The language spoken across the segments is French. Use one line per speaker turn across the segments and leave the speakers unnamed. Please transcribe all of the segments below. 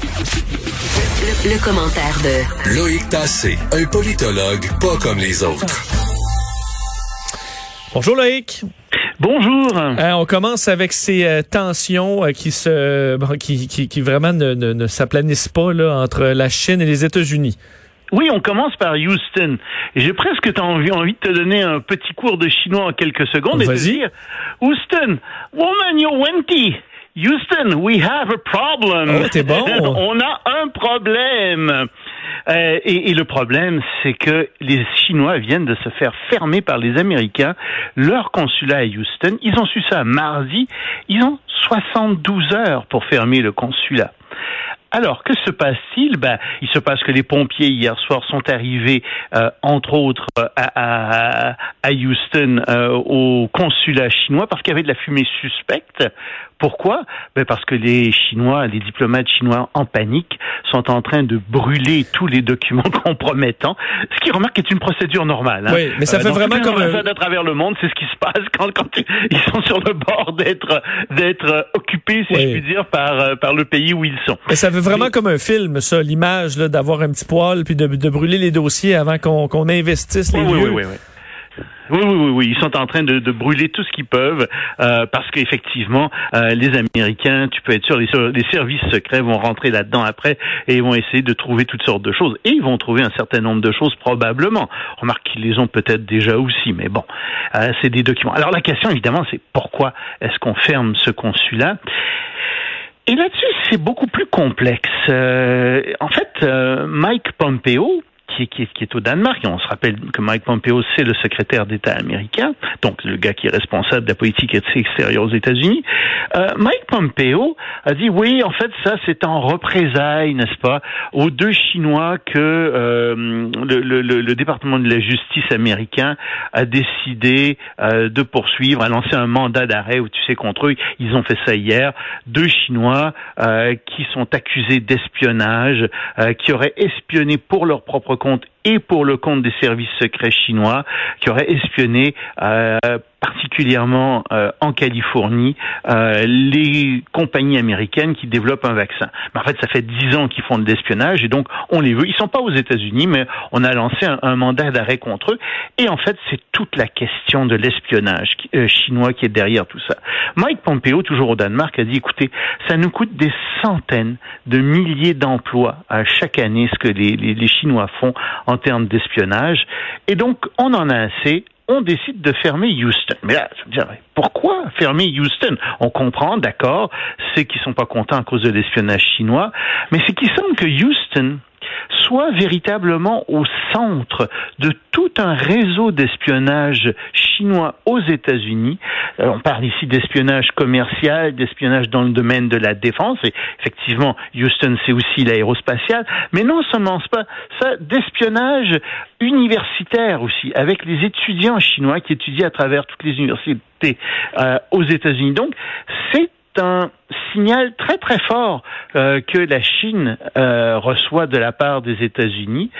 Le, commentaire de
Loïc Tassé, un politologue pas comme les autres.
Bonjour Loïc.
Bonjour.
Euh, on commence avec ces euh, tensions euh, qui se qui, qui, qui, vraiment ne, ne, ne s'aplanissent pas là, entre la Chine et les États-Unis.
Oui, on commence par Houston. J'ai presque envie, envie de te donner un petit cours de chinois en quelques secondes et te dire Houston, woman, you're wenty. Houston, we have a problem.
Oh, t'es bon.
on a un problème. Euh, et, et, le problème, c'est que les Chinois viennent de se faire fermer par les Américains leur consulat à Houston. Ils ont su ça mardi. Ils ont 72 heures pour fermer le consulat. Alors, que se passe-t-il? Ben, Il se passe que les pompiers hier soir sont arrivés, euh, entre autres, euh, à, à, Houston, euh, au consulat chinois, parce qu'il y avait de la fumée suspecte. Pourquoi? Ben Parce que les Chinois, les diplomates chinois en panique, sont en train de brûler tous les documents compromettants, ce qui remarque est une procédure normale.
Hein. Oui, mais ça fait vraiment comme
un... à travers le monde, c'est ce qui se passe quand, quand ils sont sur le bord d'être d'être occupés, si je puis dire, par par le pays où ils sont.
Mais ça fait vraiment comme un film, ça, l'image d'avoir un petit poil puis de, de, brûler les dossiers avant qu'on investisse les
oui,
lieux.
Oui, oui, oui. Oui, oui, oui, ils sont en train de, brûler tout ce qu'ils peuvent euh, parce qu'effectivement, euh, les Américains, tu peux être sûr, les, les services secrets vont rentrer là-dedans après et ils vont essayer de trouver toutes sortes de choses. Et ils vont trouver un certain nombre de choses probablement. Remarque qu'ils les ont peut-être déjà aussi, mais bon, euh, c'est des documents. Alors la question, évidemment, c'est pourquoi est-ce qu'on ferme ce consulat? Et là-dessus, c'est beaucoup plus complexe. Euh, en fait, euh, Mike Pompeo, qui, qui, qui, est au Danemark. Et on se rappelle que Mike Pompeo, c'est le secrétaire d'État américain, donc le gars qui est responsable de la politique extérieure aux États-Unis. Euh, Mike Pompeo a dit oui, en fait, ça c'est en représailles, n'est-ce pas, aux deux Chinois que euh, le, le, le, département de la justice américain a décidé euh, de poursuivre, a lancé un mandat d'arrêt, où tu sais contre eux, ils ont fait ça hier, deux Chinois euh, qui sont accusés d'espionnage, euh, qui auraient espionné pour leur propre compte et pour le compte des services secrets chinois qui auraient espionné euh, particulièrement euh, en Californie euh, les compagnies américaines qui développent un vaccin. Mais en fait, ça fait dix ans qu'ils font de l'espionnage et donc on les veut. Ils sont pas aux États-Unis, mais on a lancé un, mandat d'arrêt contre eux. Et en fait, c'est toute la question de l'espionnage chinois qui est derrière tout ça. Mike Pompeo, toujours au Danemark, a dit écoutez, ça nous coûte des centaines de milliers d'emplois à chaque année ce que les, les, les Chinois font termes d'espionnage. Et donc, on en a assez on décide de fermer Houston. Mais là, je me dire, pourquoi fermer Houston? On comprend, d'accord, c'est qu'ils sont pas contents à cause de l'espionnage chinois, mais c'est qu'il semble que Houston soit véritablement au centre de tout un réseau d'espionnage chinois aux États-Unis. Euh, on parle ici d'espionnage commercial, d'espionnage dans le domaine de la défense, et effectivement, Houston, c'est aussi l'aérospatial, mais non seulement pas ça, d'espionnage universitaire aussi, avec les étudiants chinois qui étudient à travers toutes les universités euh, aux États-Unis. Donc, c'est un signal très très fort euh, que la Chine euh, reçoit de la part des États-Unis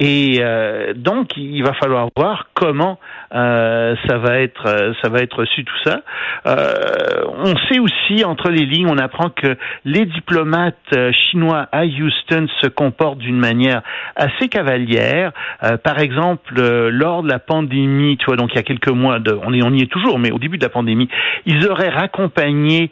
et euh, donc il va falloir voir comment ça va être ça va être reçu tout ça. on sait aussi entre les lignes, on apprend que les diplomates chinois à Houston se comportent d'une manière assez cavalière. par exemple, lors de la pandémie, tu vois, donc il y a quelques mois, de, on, on y est toujours, mais au début de la pandémie, ils auraient raccompagné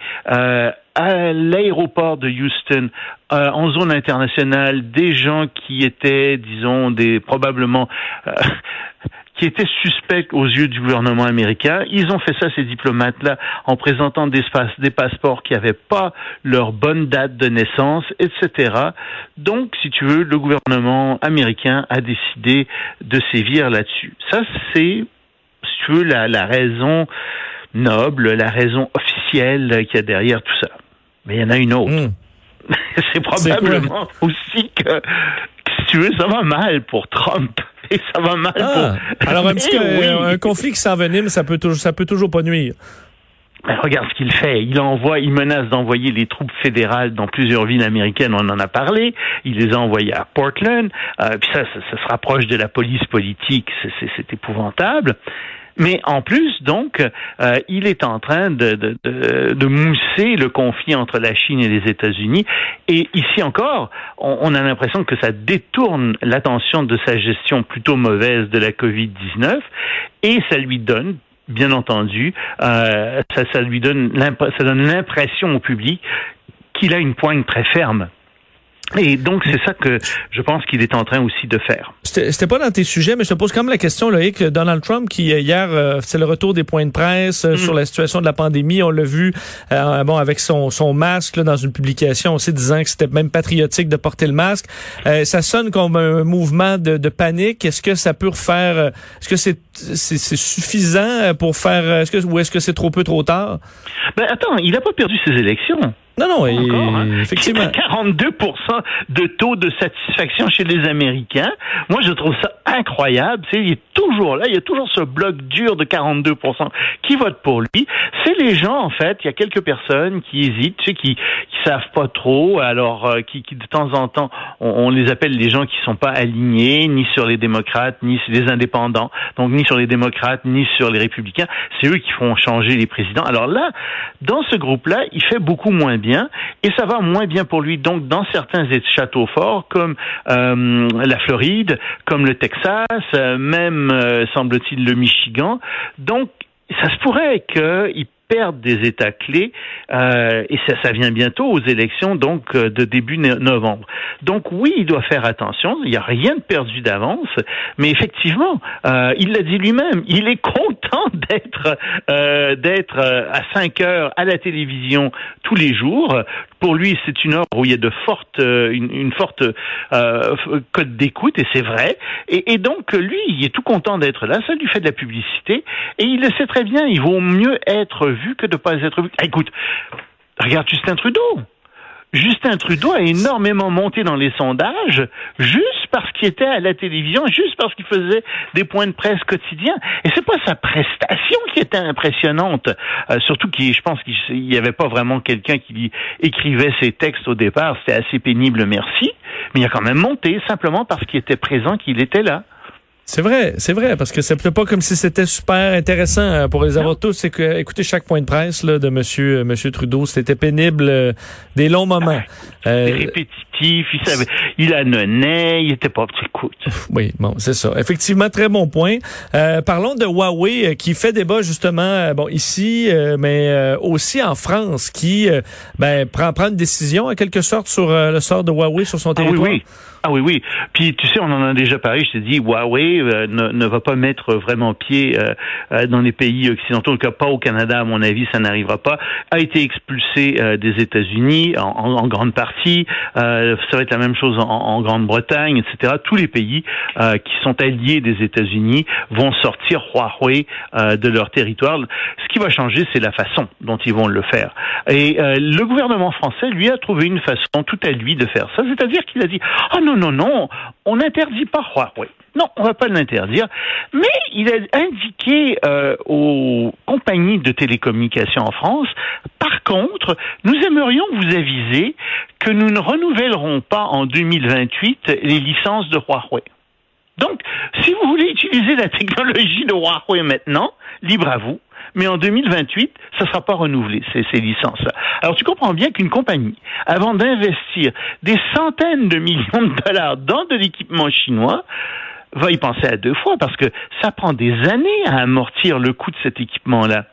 à l'aéroport de Houston, euh, en zone internationale, des gens qui étaient, disons, des probablement euh, qui étaient suspects aux yeux du gouvernement américain. Ils ont fait ça, ces diplomates-là, en présentant des, des passeports qui n'avaient pas leur bonne date de naissance, etc. Donc, si tu veux, le gouvernement américain a décidé de sévir là-dessus. Ça, c'est, si tu veux, la, la raison noble, la raison officielle qu'il y a derrière tout ça. Mais il y en a une autre. Hmm. c'est probablement aussi que, si tu veux, ça va mal pour Trump. Et ça va mal ah.
pour. Alors, un petit un conflit qui s'envenime, ça peut toujours, ça peut toujours pas nuire.
Ben, regarde ce qu'il fait. Il envoie, il menace d'envoyer les troupes fédérales dans plusieurs villes américaines. On en a parlé. Il les a envoyées à Portland. Euh, puis ça, ça, ça, se rapproche de la police politique. C'est épouvantable. Mais en plus, donc, euh, il est en train de, mousser le conflit entre la Chine et les États-Unis. Et ici encore, on, a l'impression que ça détourne l'attention de sa gestion plutôt mauvaise de la COVID-19 et ça lui donne bien entendu, euh, ça, lui donne donne l'impression au public qu'il a une poigne très ferme. Et donc, c'est ça que je pense qu'il est en train aussi de faire.
C'était pas dans tes sujets, mais je te pose quand même la question, Loïc. Donald Trump, qui euh, hier, euh, c'est le retour des points de presse euh, sur mm. la situation de la pandémie. On l'a vu, bon, avec son, son masque là, dans une publication aussi disant que c'était même patriotique de porter le masque. ça sonne comme un mouvement de, de panique. Est-ce que ça peut refaire Est-ce que c'est c'est suffisant pour faire Est-ce que ou est-ce que c'est trop peu, trop tard?
Ben attends, il n'a pas perdu ses élections.
Non, non, Encore, hein? effectivement.
42% de taux de satisfaction chez les Américains. Moi, je trouve ça incroyable. C'est, il est toujours là, il y a toujours ce bloc dur de 42% qui vote pour lui. C'est les gens, en fait, il y a quelques personnes qui hésitent, tu sais, qui, qui savent pas trop, alors euh, qui, qui, de temps en temps, on, les appelle les gens qui sont pas alignés, ni sur les démocrates, ni sur les indépendants, donc ni sur les démocrates, ni sur les républicains. C'est eux qui font changer les présidents. Alors là, dans ce groupe-là, il fait beaucoup moins bien et ça va moins bien pour lui. Donc, dans certains châteaux forts, comme euh, la Floride, comme le Texas, euh, même, euh, semble-t-il, le Michigan, donc, ça se pourrait qu'il perdre des États clés euh, et ça, ça vient bientôt aux élections donc euh, de début novembre. Donc oui, il doit faire attention. Il n'y a rien de perdu d'avance, mais effectivement, euh, il l'a dit lui-même. Il est content d'être euh, d'être euh, à 5 heures à la télévision tous les jours. Pour lui, c'est une heure où il y a de fortes une, une forte code d'écoute et c'est vrai. Et, donc lui, il est tout content d'être là. Ça lui fait de la publicité et il le sait très bien. Il vaut mieux être vu que de ne pas être vu. écoute, regarde Justin Trudeau. Justin Trudeau a énormément monté dans les sondages juste parce qu'il était à la télévision, juste parce qu'il faisait des points de presse quotidiens. Et c'est pas sa prestation qui était impressionnante, euh, surtout qu'il, je pense qu'il n'y avait pas vraiment quelqu'un qui écrivait ses textes au départ. C'était assez pénible, merci. Mais il a quand même monté simplement parce qu'il était présent, qu'il était là.
C'est vrai, c'est vrai, parce que c'est pas comme si c'était super intéressant euh, pour les avoir tous. C'est que écouter chaque point de presse là, de Monsieur euh, Monsieur Trudeau, c'était pénible, euh, des longs moments.
Euh, répétitif, il savait, il annonnait, il était pas écoute.
Oui, bon, c'est ça. Effectivement, très bon point. parlons de Huawei qui fait débat justement, bon ici, mais aussi en France, qui ben, prend prend une décision en quelque sorte sur le sort de Huawei sur son territoire.
Ah oui, oui. Ah oui, oui. Puis tu sais, on en a déjà parlé. Je t'ai dit, Huawei euh, ne, va pas mettre vraiment pied euh, euh, dans les pays occidentaux. En tout cas, pas au Canada, à mon avis, ça n'arrivera pas. A été expulsé des États-Unis en, grande partie. ça va être la même chose en, en Grande-Bretagne, etc. Tous les pays qui sont alliés des États-Unis vont sortir Huawei de leur territoire. Ce qui va changer, c'est la façon dont ils vont le faire. Et le gouvernement français, lui, a trouvé une façon tout à lui de faire ça. C'est-à-dire qu'il a dit, ah non, non, non, on n'interdit pas Huawei. Non, on ne va pas l'interdire. Mais il a indiqué euh, aux compagnies de télécommunications en France, par contre, nous aimerions vous aviser que nous ne renouvellerons pas en 2028 les licences de Huawei. Donc, si vous voulez utiliser la technologie de Huawei maintenant, libre à vous mais en 2028, ça ne sera pas renouvelé, ces, ces licences-là. Alors tu comprends bien qu'une compagnie, avant d'investir des centaines de millions de dollars dans de l'équipement chinois, va y penser à deux fois parce que ça prend des années à amortir le coût de cet équipement-là.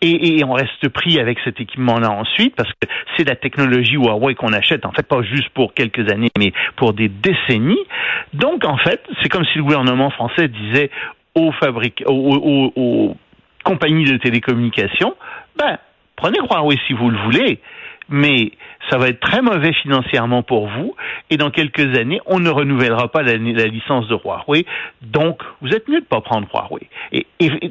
Et, et, on reste pris avec cet équipement-là ensuite parce que c'est la technologie Huawei qu'on achète, en fait, pas juste pour quelques années, mais pour des décennies. Donc, en fait, c'est comme si le gouvernement français disait aux fabriques, aux, aux compagnie de télécommunications, ben, prenez Huawei si vous le voulez, mais ça va être très mauvais financièrement pour vous, et dans quelques années, on ne renouvellera pas la, licence de Huawei, donc vous êtes mieux de pas prendre Huawei. Et,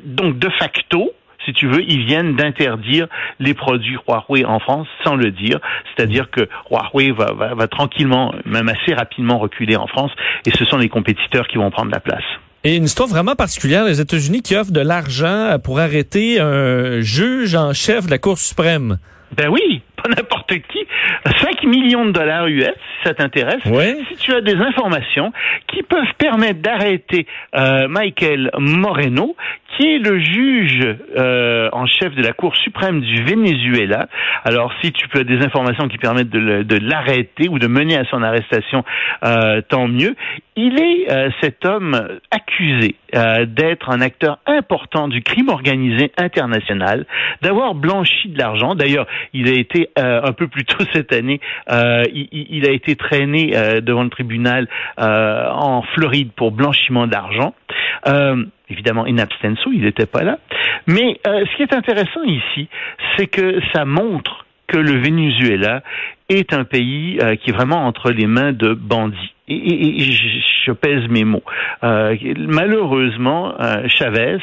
donc, de facto, si tu veux, ils viennent d'interdire les produits Huawei en France sans le dire. C'est-à-dire que Huawei va, va tranquillement, même assez rapidement reculer en France, et ce sont les compétiteurs qui vont prendre la place.
Et une histoire vraiment particulière, les États-Unis qui offrent de l'argent pour arrêter un juge en chef de la Cour suprême.
Ben oui, pas n'importe qui 5 millions de dollars US, si ça t'intéresse, si tu as des informations qui peuvent permettre d'arrêter euh, Michael Moreno, qui est le juge euh, en chef de la Cour suprême du Venezuela. Alors, si tu peux des informations qui permettent de, l'arrêter ou de mener à son arrestation, euh, tant mieux. Il est euh, cet homme accusé d'être un acteur important du crime organisé international, d'avoir blanchi de l'argent. D'ailleurs, il a été un peu plus tôt cette année, il, il, a été traîné devant le tribunal en Floride pour blanchiment d'argent. Évidemment, in abstenso, il n'était pas là. Mais euh, ce qui est intéressant ici, c'est que ça montre que le Venezuela est un pays euh, qui est vraiment entre les mains de bandits. Et, je, pèse mes mots. Euh, malheureusement, Chavez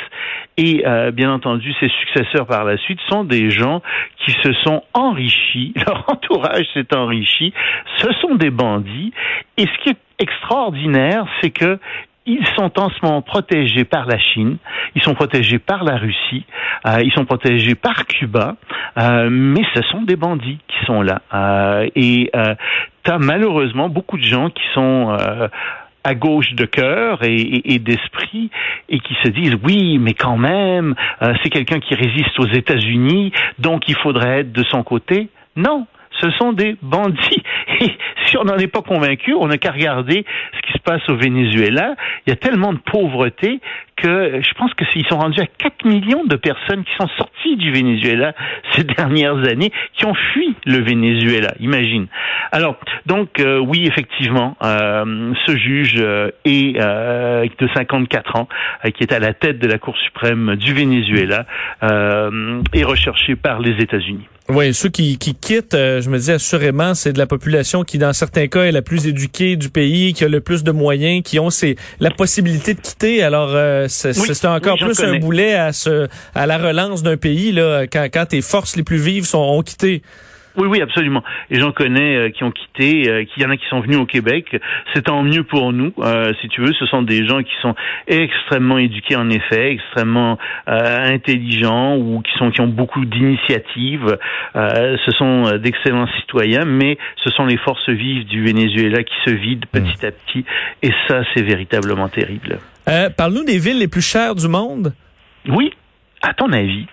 et bien entendu ses successeurs par la suite sont des gens qui se sont enrichis, leur entourage s'est enrichi, ce sont des bandits. Et ce qui est extraordinaire, c'est que ils sont en ce moment protégés par la Chine, ils sont protégés par la Russie, euh, ils sont protégés par Cuba, euh, mais ce sont des bandits qui sont là. Euh, et tu as malheureusement beaucoup de gens qui sont à gauche de cœur et, d'esprit et qui se disent oui, mais quand même, c'est quelqu'un qui résiste aux États-Unis, donc il faudrait être de son côté. Non, ce sont des bandits. Et si on n'en est pas convaincu, on n'a qu'à regarder ce qui se passe au Venezuela. Il y a tellement de pauvreté que je pense que s'ils sont rendus à 4 millions de personnes qui sont sorties du Venezuela ces dernières années, qui ont fui le Venezuela. Imagine. Alors, donc euh, oui, effectivement, euh, ce juge euh, est de 54 ans, qui est à la tête de la Cour suprême du Venezuela, est recherché par les États-Unis.
Oui, ceux qui, qui quittent, je me dis assurément, c'est de la population qui, dans certains cas, est la plus éduquée du pays, qui a le plus de moyens, qui ont c'est la possibilité de quitter. Alors, c'est encore plus un boulet à, ce, à la relance d'un pays là, quand, quand tes forces les plus vives sont ont quitté.
Oui, oui, absolument. Et j'en connais euh, qui ont quitté, euh, qui y en a qui sont venus au Québec. C'est tant mieux pour nous, euh, si tu veux. Ce sont des gens qui sont extrêmement éduqués en effet, extrêmement intelligents ou qui sont qui ont beaucoup d'initiatives. ce sont d'excellents citoyens, mais ce sont les forces vives du Venezuela qui se vident petit hmm. à petit. Et ça, c'est véritablement terrible.
Parle-nous des villes les plus chères du monde.
Oui. À ton avis,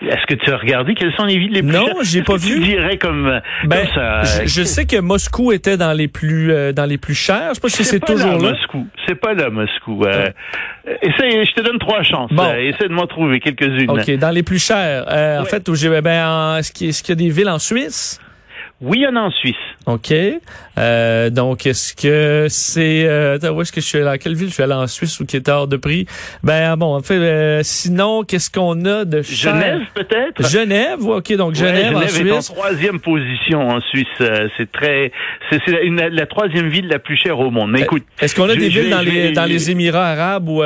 est-ce que tu as regardé quelles sont les villes les plus
Non, j'ai pas vu.
Tu dirais comme,
ben, ça. Je, sais que Moscou était dans les plus euh, dans les plus chers. Je sais pas si c'est toujours là.
Moscou. C'est pas là Moscou. Euh, essaye, je te donne trois chances. Bon. Euh, essaie de m'en trouver quelques-unes.
OK, dans les plus chers. Euh, En fait, où j'ai ben est-ce qu'il y a des villes en Suisse
oui, il y en a en Suisse.
OK. Euh, donc, est-ce que c'est... Euh, où est-ce que je suis? Allé? À quelle ville je suis allé en Suisse ou qui est hors de prix? Ben, bon, en fait, euh, sinon, qu'est-ce qu'on a de cher?
Genève, peut-être?
Genève, OK, donc Genève, en Suisse. est en
troisième position en Suisse. Euh, c'est très... C'est la, la, troisième ville la plus chère au monde. Mais écoute...
Est-ce qu'on a des villes dans, les, dans les Émirats arabes ou...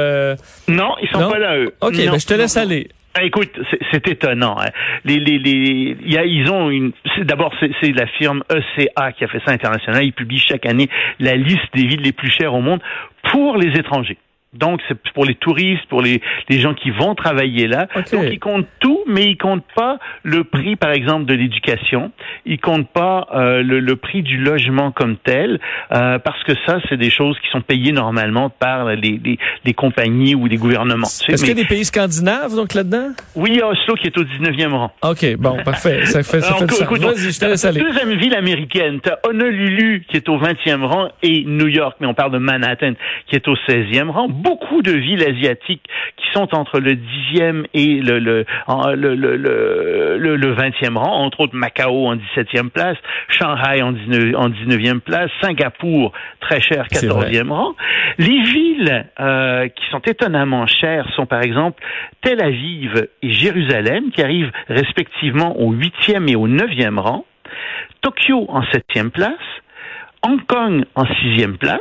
Non, ils sont pas là, eux.
OK, ben, je te laisse aller.
Ah, écoute, c'est étonnant. Hein. Les, les, les, y a, ils ont une. D'abord, c'est la firme ECA qui a fait ça international. Ils publient chaque année la liste des villes les plus chères au monde pour les étrangers. Donc, c'est pour les touristes, pour les, les gens qui vont travailler là. Donc, ils comptent tout, mais ils comptent pas le prix, par exemple, de l'éducation. Ils comptent pas euh, le, le, prix du logement comme tel, euh, parce que ça, c'est des choses qui sont payées normalement par les, les, les compagnies ou les gouvernements.
Est-ce qu'il y a des pays scandinaves, donc, là-dedans?
Oui, Oslo, qui est au 19e rang.
OK, bon, parfait. Ça fait, ça fait du
je te laisse aller. Deuxième ville américaine, tu as Honolulu, qui est au 20e rang, et New York, mais on parle de Manhattan, qui est au 16e rang beaucoup de villes asiatiques qui sont entre le 10e et le, le, le, le, le, 20e rang, entre autres Macao en 17e place, Shanghai en, 19, en 19e place, Singapour, très cher, 14e rang. Les villes euh, qui sont étonnamment chères sont par exemple Tel Aviv et Jérusalem, qui arrivent respectivement au 8e et au 9e rang, Tokyo en 7e place, Hong Kong en sixième place,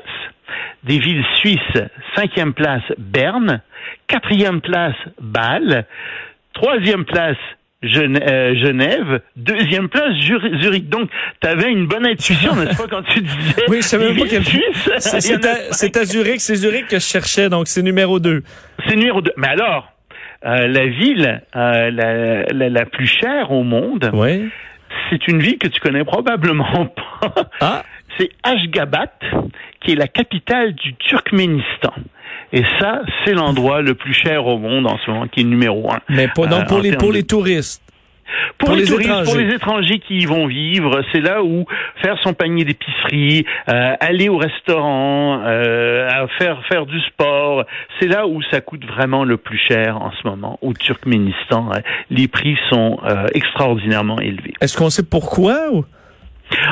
des villes suisses, cinquième place Berne, quatrième place Bâle, troisième place euh, Genève, deuxième place Zurich. Donc, tu avais une bonne intuition, n'est-ce pas, quand tu disais...
Oui, je savais même pas quelle C'est à, Zurich, c'est Zurich que je cherchais, donc c'est numéro deux.
C'est numéro deux. Mais alors, euh, la ville euh, la, la, plus chère au monde, c'est une ville que tu connais probablement pas.
Ah.
C'est Ashgabat, qui est la capitale du Turkménistan. Et ça, c'est l'endroit le plus cher au monde en ce moment, qui est numéro un.
Mais
Euh,
pour,
en
les, pour
de-
les touristes.
pour,
Pour
les,
les
touristes,
étrangers.
pour les étrangers qui y vont vivre, c'est là où faire son panier d'épicerie, euh, aller au restaurant, euh, faire faire du sport, c'est là où ça coûte vraiment le plus cher en ce moment au Turkménistan. Les prix sont euh, extraordinairement élevés.
Est-ce qu'on sait pourquoi? Ou?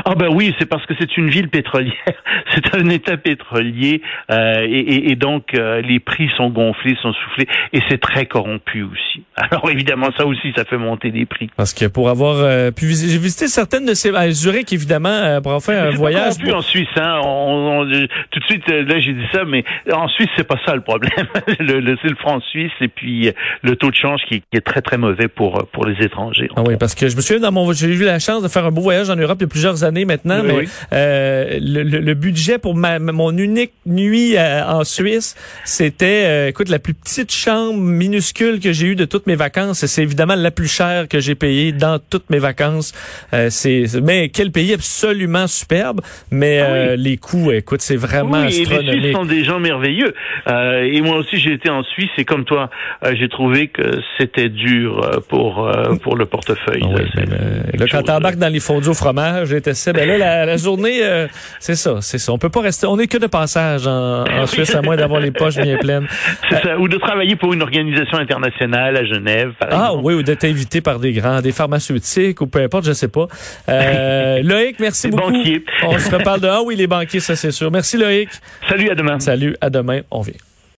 Ah ben oui, c'est parce que c'est une ville pétrolière, c'est un État pétrolier euh, et, et- et donc euh, les prix sont gonflés, sont soufflés et c'est très corrompu aussi. Alors évidemment ça aussi ça fait monter les prix.
Parce que pour avoir euh, pu visiter, j'ai visité certaines de ces à Zurich évidemment euh, pour avoir fait un voyage.
corrompu en Suisse, hein. On- on- tout de suite, euh, là, j'ai dit ça, mais en Suisse, c'est pas ça le problème. le, le- c'est le franc suisse et puis euh, le taux de change qui, qui est très très mauvais pour euh, pour les étrangers.
Ah oui, parce que je me souviens dans mon j'ai eu la chance de faire un beau voyage en Europe il y a plusieurs années maintenant,
Oui,
mais
oui.
euh, le, le- le budget pour ma, mon unique nuit euh, en Suisse, c'était euh, écoute la plus petite chambre minuscule que j'ai eue de toutes mes vacances. C'est évidemment la plus chère que j'ai payée dans toutes mes vacances. Euh, c'est mais quel pays absolument superbe, mais
Ah oui.
euh, les coûts, écoute, c'est vraiment
Oui, et les Suisses
astronomique.
sont des gens merveilleux. Euh, et moi aussi, j'ai été en Suisse et comme toi, j'ai trouvé que c'était dur pour euh, pour le portefeuille.
Ah
là.
Mais, euh, quand t'embarques dans les fondus au fromage, Ben là, la, la journée, euh, c'est ça, c'est ça. On peut pas rester, on est que de passage en, en Suisse, à moins d'avoir les poches bien pleines.
C'est ça. Ou de travailler pour une organisation internationale à Genève, par
Ah
exemple.
oui, ou d'être invité par des grands, des pharmaceutiques ou peu importe, je sais pas. Euh, Loïc, merci
Les
beaucoup.
banquiers.
On se reparle de ah oui les banquiers, ça c'est sûr. Merci Loïc.
Salut, à demain.
Salut, à demain, on vient.